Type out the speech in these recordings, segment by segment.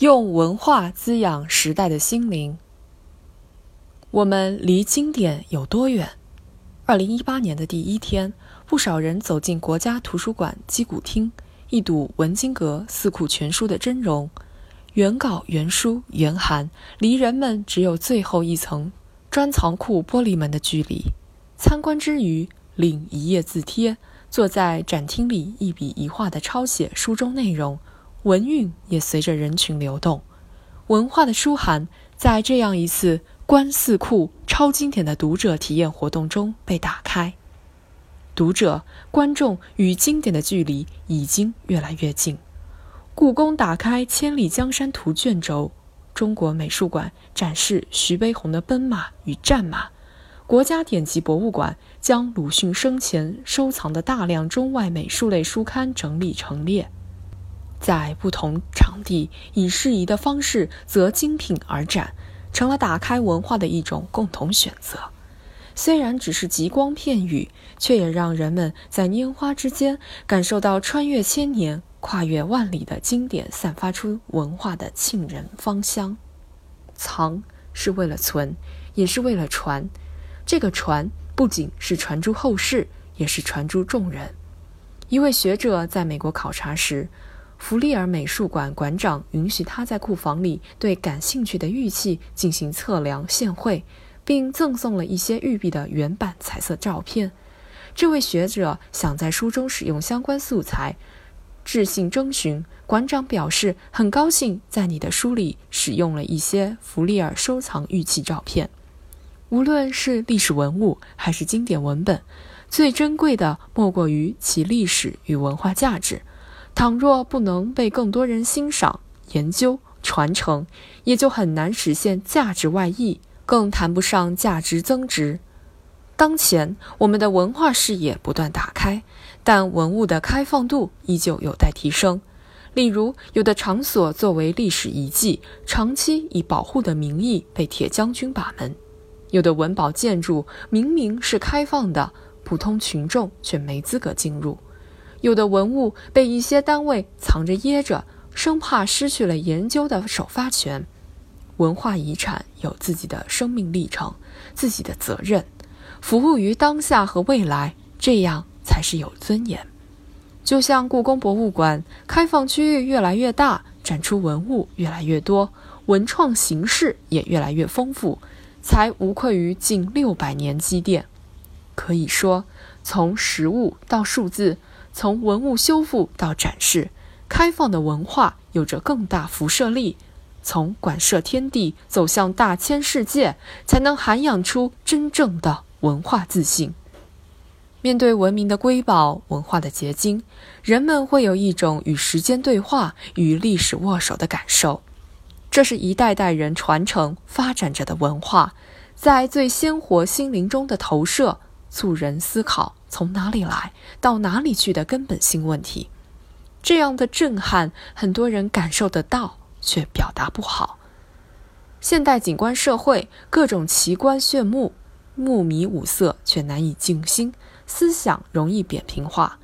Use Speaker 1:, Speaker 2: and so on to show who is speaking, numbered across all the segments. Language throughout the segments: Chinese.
Speaker 1: 用文化滋养时代的心灵。我们离经典有多远？二零一八年的第一天，不少人走进国家图书馆击鼓厅，一睹文津阁四库全书的真容。原稿、原书、原函，离人们只有最后一层专藏库玻璃门的距离。参观之余，领一页字帖，坐在展厅里一笔一画地抄写书中内容。文韵也随着人群流动，文化的书函在这样一次观四库超经典的读者体验活动中被打开。读者、观众与经典的距离已经越来越近。故宫打开《千里江山图》卷轴，中国美术馆展示徐悲鸿的奔马与战马，国家典籍博物馆将鲁迅生前收藏的大量中外美术类书刊整理陈列。在不同场地以适宜的方式择精品而展，成了打开文化的一种共同选择。虽然只是极光片语，却也让人们在拈花之间感受到穿越千年、跨越万里的经典散发出文化的沁人芳香。藏是为了存，也是为了传。这个传不仅是传诸后世，也是传诸众人。一位学者在美国考察时。弗利尔美术馆馆长允许他在库房里对感兴趣的玉器进行测量现绘，并赠送了一些玉璧的原版彩色照片。这位学者想在书中使用相关素材，致信征询。馆长表示很高兴在你的书里使用了一些弗利尔收藏玉器照片。无论是历史文物还是经典文本，最珍贵的莫过于其历史与文化价值。倘若不能被更多人欣赏、研究、传承，也就很难实现价值外溢，更谈不上价值增值。当前，我们的文化视野不断打开，但文物的开放度依旧有待提升。例如，有的场所作为历史遗迹，长期以保护的名义被铁将军把门；有的文保建筑明明是开放的，普通群众却没资格进入。有的文物被一些单位藏着掖着，生怕失去了研究的首发权。文化遗产有自己的生命历程，自己的责任，服务于当下和未来，这样才是有尊严。就像故宫博物馆，开放区域越来越大，展出文物越来越多，文创形式也越来越丰富，才无愧于近六百年积淀。可以说，从实物到数字。从文物修复到展示，开放的文化有着更大辐射力。从馆舍天地走向大千世界，才能涵养出真正的文化自信。面对文明的瑰宝、文化的结晶，人们会有一种与时间对话、与历史握手的感受。这是一代代人传承发展着的文化，在最鲜活心灵中的投射。促人思考从哪里来到哪里去的根本性问题，这样的震撼，很多人感受得到，却表达不好。现代景观社会，各种奇观炫目，目迷五色，却难以静心，思想容易扁平化。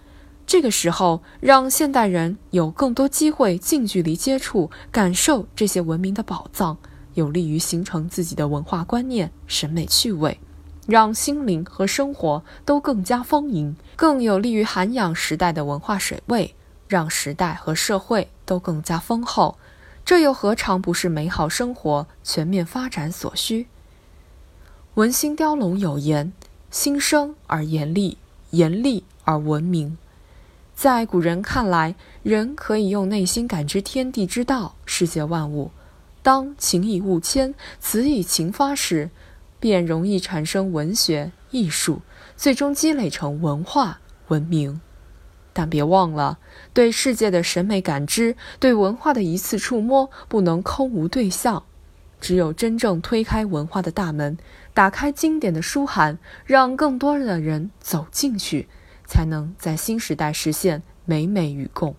Speaker 1: 这个时候，让现代人有更多机会近距离接触、感受这些文明的宝藏，有利于形成自己的文化观念、审美趣味。让心灵和生活都更加丰盈，更有利于涵养时代的文化水位，让时代和社会都更加丰厚。这又何尝不是美好生活全面发展所需？文心雕龙有言：“心生而严厉，严厉而文明。”在古人看来，人可以用内心感知天地之道、世界万物。当情以物迁，词以情发时，便容易产生文学艺术，最终积累成文化文明。但别忘了，对世界的审美感知，对文化的一次触摸，不能空无对象。只有真正推开文化的大门，打开经典的书函，让更多的人走进去，才能在新时代实现美美与共。